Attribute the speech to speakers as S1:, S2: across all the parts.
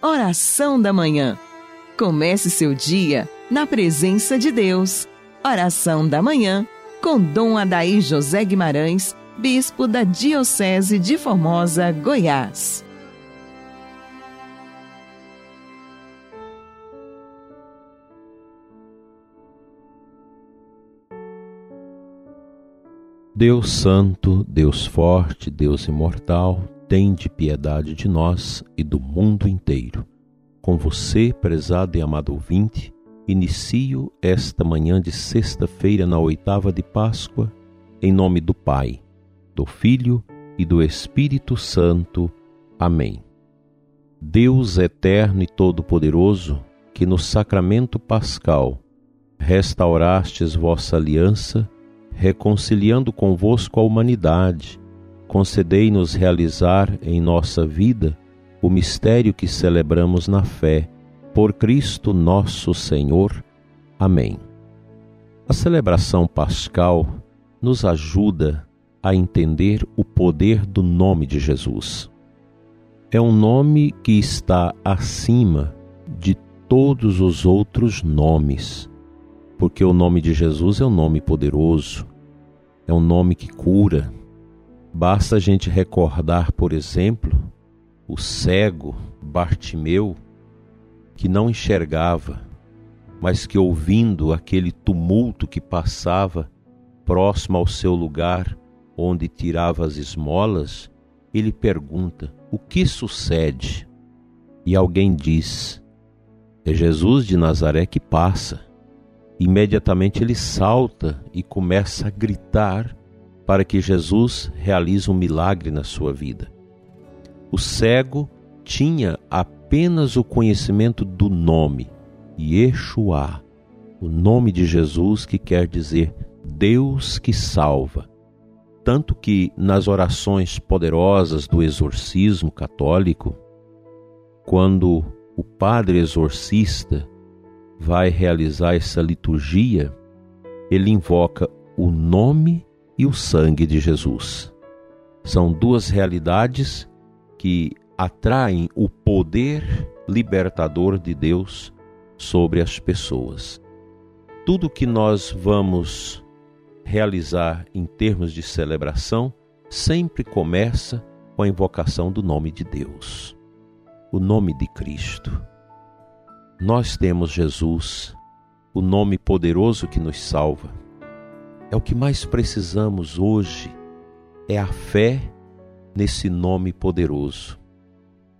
S1: Oração da Manhã. Comece seu dia na presença de Deus. Oração da Manhã com Dom Adaí José Guimarães, Bispo da Diocese de Formosa, Goiás.
S2: Deus Santo, Deus Forte, Deus Imortal, tende piedade de nós e do mundo inteiro. Com você, prezado e amado ouvinte, inicio esta manhã de sexta-feira na oitava de Páscoa, em nome do Pai, do Filho e do Espírito Santo. Amém. Deus eterno e todo-poderoso, que no sacramento pascal restaurastes vossa aliança, reconciliando convosco a humanidade, concedei-nos realizar em nossa vida o mistério que celebramos na fé, por Cristo nosso Senhor. Amém. A celebração pascal nos ajuda a entender o poder do nome de Jesus. É um nome que está acima de todos os outros nomes, porque o nome de Jesus é um nome poderoso, é um nome que cura, Basta a gente recordar, por exemplo, o cego Bartimeu, que não enxergava, mas que ouvindo aquele tumulto que passava próximo ao seu lugar onde tirava as esmolas, ele pergunta: O que sucede? E alguém diz: É Jesus de Nazaré que passa. Imediatamente ele salta e começa a gritar para que Jesus realize um milagre na sua vida. O cego tinha apenas o conhecimento do nome, Yeshua, o nome de Jesus que quer dizer Deus que salva. Tanto que nas orações poderosas do exorcismo católico, quando o padre exorcista vai realizar essa liturgia, ele invoca o nome e o sangue de Jesus. São duas realidades que atraem o poder libertador de Deus sobre as pessoas. Tudo que nós vamos realizar em termos de celebração sempre começa com a invocação do nome de Deus, o nome de Cristo. Nós temos Jesus, o nome poderoso que nos salva é o que mais precisamos hoje, é a fé nesse nome poderoso.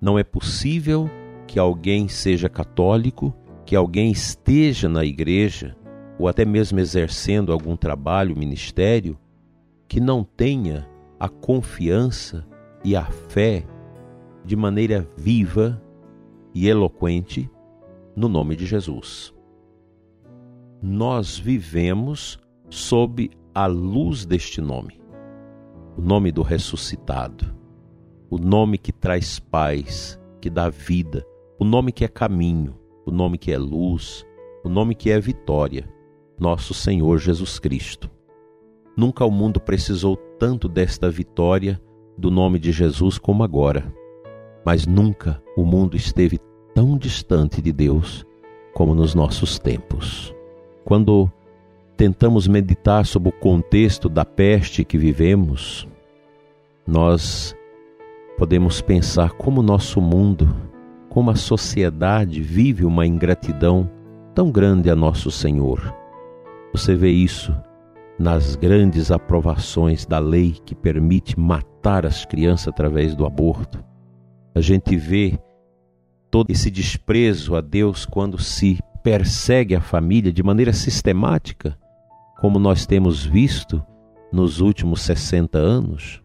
S2: Não é possível que alguém seja católico, que alguém esteja na igreja ou até mesmo exercendo algum trabalho, ministério, que não tenha a confiança e a fé de maneira viva e eloquente no nome de Jesus. Nós vivemos sob a luz deste nome, o nome do ressuscitado, o nome que traz paz, que dá vida, o nome que é caminho, o nome que é luz, o nome que é vitória, nosso Senhor Jesus Cristo. Nunca o mundo precisou tanto desta vitória do nome de Jesus como agora, mas nunca o mundo esteve tão distante de Deus como nos nossos tempos. Quando tentamos meditar sobre o contexto da peste que vivemos, nós podemos pensar como nosso mundo, como a sociedade vive uma ingratidão tão grande a nosso Senhor. Você vê isso nas grandes aprovações da lei que permite matar as crianças através do aborto. A gente vê todo esse desprezo a Deus quando se persegue a família de maneira sistemática como nós temos visto nos últimos 60 anos,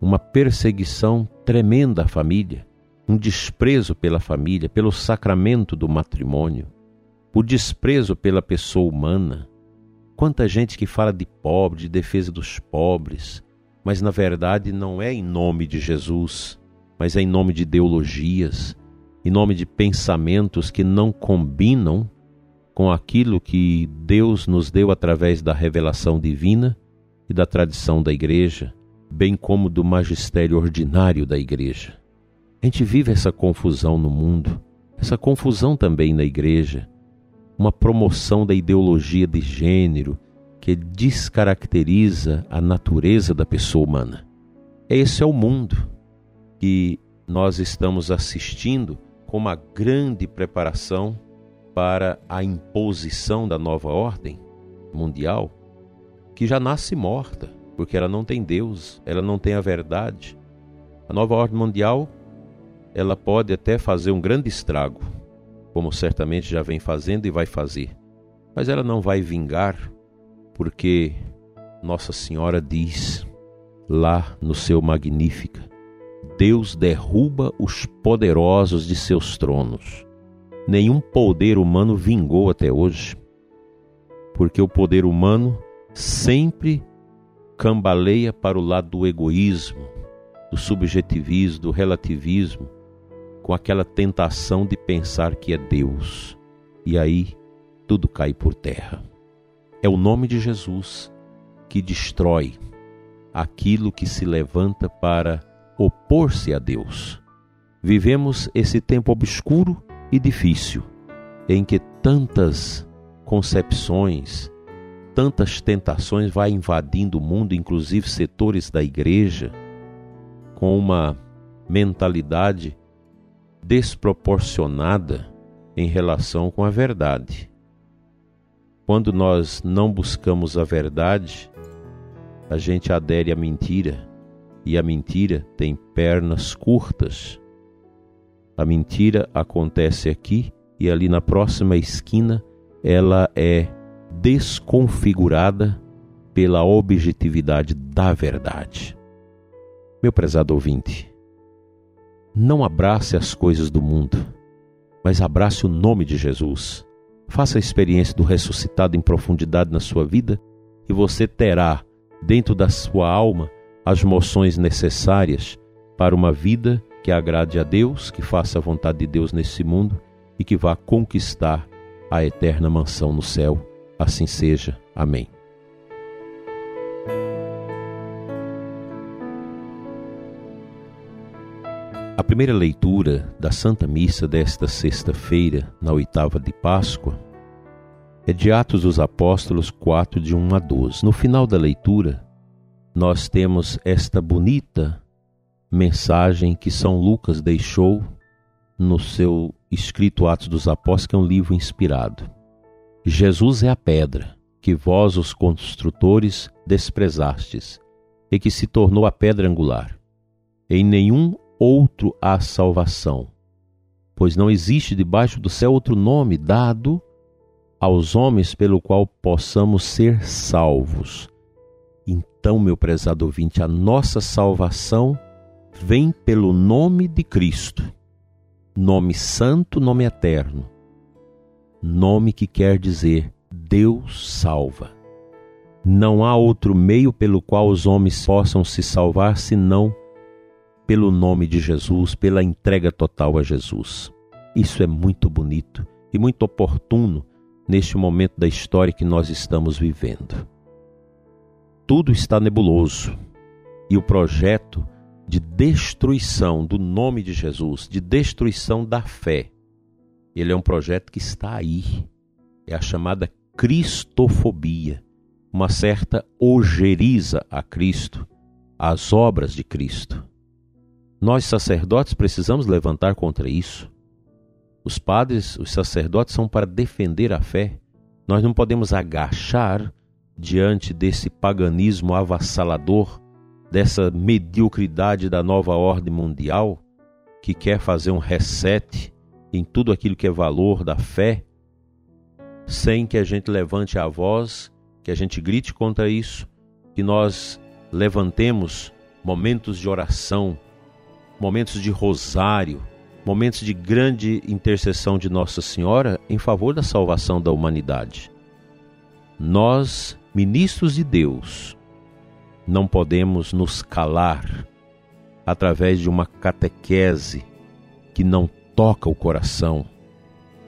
S2: uma perseguição tremenda à família, um desprezo pela família, pelo sacramento do matrimônio, o desprezo pela pessoa humana. Quanta gente que fala de pobre, de defesa dos pobres, mas na verdade não é em nome de Jesus, mas é em nome de ideologias, em nome de pensamentos que não combinam com aquilo que Deus nos deu através da revelação divina e da tradição da Igreja, bem como do magistério ordinário da Igreja. A gente vive essa confusão no mundo, essa confusão também na igreja, uma promoção da ideologia de gênero que descaracteriza a natureza da pessoa humana. Esse é o mundo que nós estamos assistindo com uma grande preparação para a imposição da nova ordem mundial, que já nasce morta, porque ela não tem Deus, ela não tem a verdade. A nova ordem mundial, ela pode até fazer um grande estrago, como certamente já vem fazendo e vai fazer. Mas ela não vai vingar, porque Nossa Senhora diz lá no seu Magnífica: Deus derruba os poderosos de seus tronos. Nenhum poder humano vingou até hoje, porque o poder humano sempre cambaleia para o lado do egoísmo, do subjetivismo, do relativismo, com aquela tentação de pensar que é Deus. E aí tudo cai por terra. É o nome de Jesus que destrói aquilo que se levanta para opor-se a Deus. Vivemos esse tempo obscuro e difícil, em que tantas concepções, tantas tentações vai invadindo o mundo, inclusive setores da igreja, com uma mentalidade desproporcionada em relação com a verdade. Quando nós não buscamos a verdade, a gente adere à mentira e a mentira tem pernas curtas. A mentira acontece aqui e ali na próxima esquina ela é desconfigurada pela objetividade da verdade. Meu prezado ouvinte, não abrace as coisas do mundo, mas abrace o nome de Jesus. Faça a experiência do ressuscitado em profundidade na sua vida e você terá dentro da sua alma as moções necessárias para uma vida que agrade a Deus, que faça a vontade de Deus nesse mundo e que vá conquistar a eterna mansão no céu. Assim seja. Amém. A primeira leitura da Santa Missa desta sexta-feira, na oitava de Páscoa, é de Atos dos Apóstolos 4, de 1 a 12. No final da leitura, nós temos esta bonita mensagem que São Lucas deixou no seu escrito Atos dos Apóstolos, que é um livro inspirado. Jesus é a pedra que vós, os construtores, desprezastes, e que se tornou a pedra angular. Em nenhum outro há salvação, pois não existe debaixo do céu outro nome dado aos homens pelo qual possamos ser salvos. Então, meu prezado ouvinte, a nossa salvação vem pelo nome de Cristo. Nome santo, nome eterno. Nome que quer dizer Deus salva. Não há outro meio pelo qual os homens possam se salvar senão pelo nome de Jesus, pela entrega total a Jesus. Isso é muito bonito e muito oportuno neste momento da história que nós estamos vivendo tudo está nebuloso e o projeto de destruição do nome de Jesus, de destruição da fé, ele é um projeto que está aí. É a chamada cristofobia, uma certa ojeriza a Cristo, às obras de Cristo. Nós sacerdotes precisamos levantar contra isso. Os padres, os sacerdotes são para defender a fé. Nós não podemos agachar diante desse paganismo avassalador, dessa mediocridade da nova ordem mundial, que quer fazer um reset em tudo aquilo que é valor da fé, sem que a gente levante a voz, que a gente grite contra isso, que nós levantemos momentos de oração, momentos de rosário, momentos de grande intercessão de Nossa Senhora em favor da salvação da humanidade. Nós ministros de Deus, não podemos nos calar através de uma catequese que não toca o coração,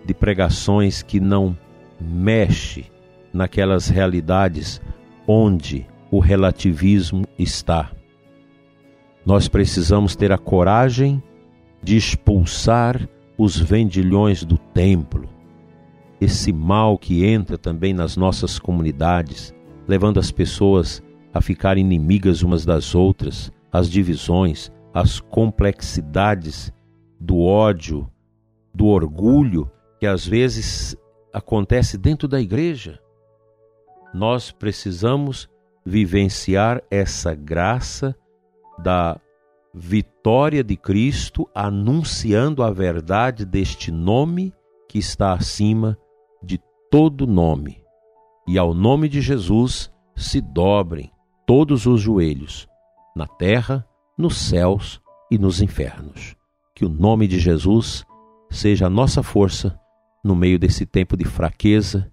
S2: de pregações que não mexe naquelas realidades onde o relativismo está. Nós precisamos ter a coragem de expulsar os vendilhões do templo, esse mal que entra também nas nossas comunidades, levando as pessoas a ficar inimigas umas das outras, as divisões, as complexidades do ódio, do orgulho que às vezes acontece dentro da igreja. Nós precisamos vivenciar essa graça da vitória de Cristo anunciando a verdade deste nome que está acima de todo nome. E ao nome de Jesus se dobrem todos os joelhos, na terra, nos céus e nos infernos. Que o nome de Jesus seja a nossa força no meio desse tempo de fraqueza,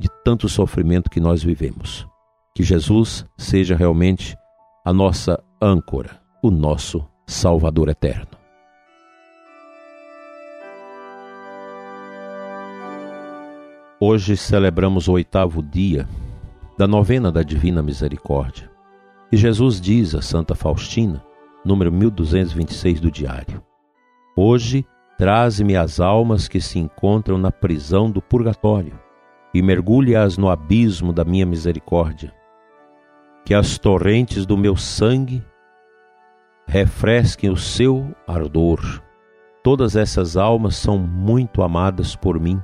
S2: de tanto sofrimento que nós vivemos. Que Jesus seja realmente a nossa âncora, o nosso Salvador eterno. Hoje celebramos o oitavo dia da novena da Divina Misericórdia. E Jesus diz a Santa Faustina, número 1226 do diário: Hoje traze-me as almas que se encontram na prisão do purgatório e mergulhe-as no abismo da minha misericórdia. Que as torrentes do meu sangue refresquem o seu ardor. Todas essas almas são muito amadas por mim.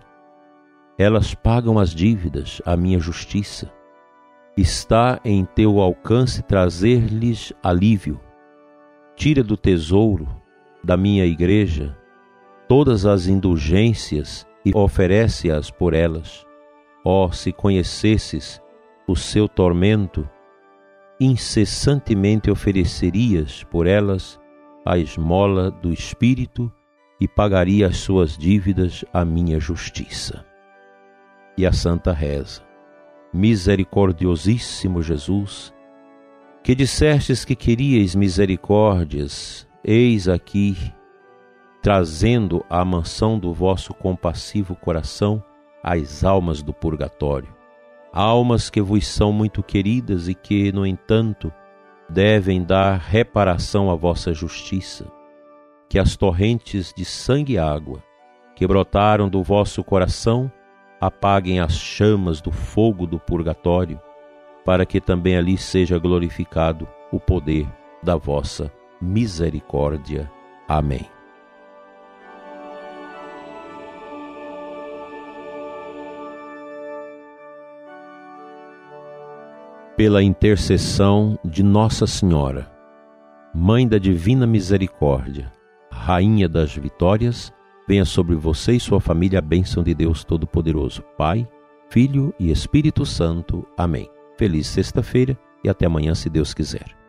S2: Elas pagam as dívidas, a minha justiça está em teu alcance trazer-lhes alívio. Tira do tesouro da minha igreja todas as indulgências e oferece-as por elas. Oh, se conhecesses o seu tormento, incessantemente oferecerias por elas a esmola do Espírito e pagaria as suas dívidas à minha justiça. E a Santa Reza misericordiosíssimo Jesus, que dissestes que queríeis misericórdias, eis aqui, trazendo à mansão do vosso compassivo coração as almas do purgatório, almas que vos são muito queridas e que, no entanto, devem dar reparação à vossa justiça, que as torrentes de sangue e água que brotaram do vosso coração apaguem as chamas do fogo do purgatório, para que também ali seja glorificado o poder da vossa misericórdia. Amém. Pela intercessão de Nossa Senhora, Mãe da Divina Misericórdia, Rainha das Vitórias, Venha sobre você e sua família a bênção de Deus Todo-Poderoso, Pai, Filho e Espírito Santo. Amém. Feliz sexta-feira e até amanhã, se Deus quiser.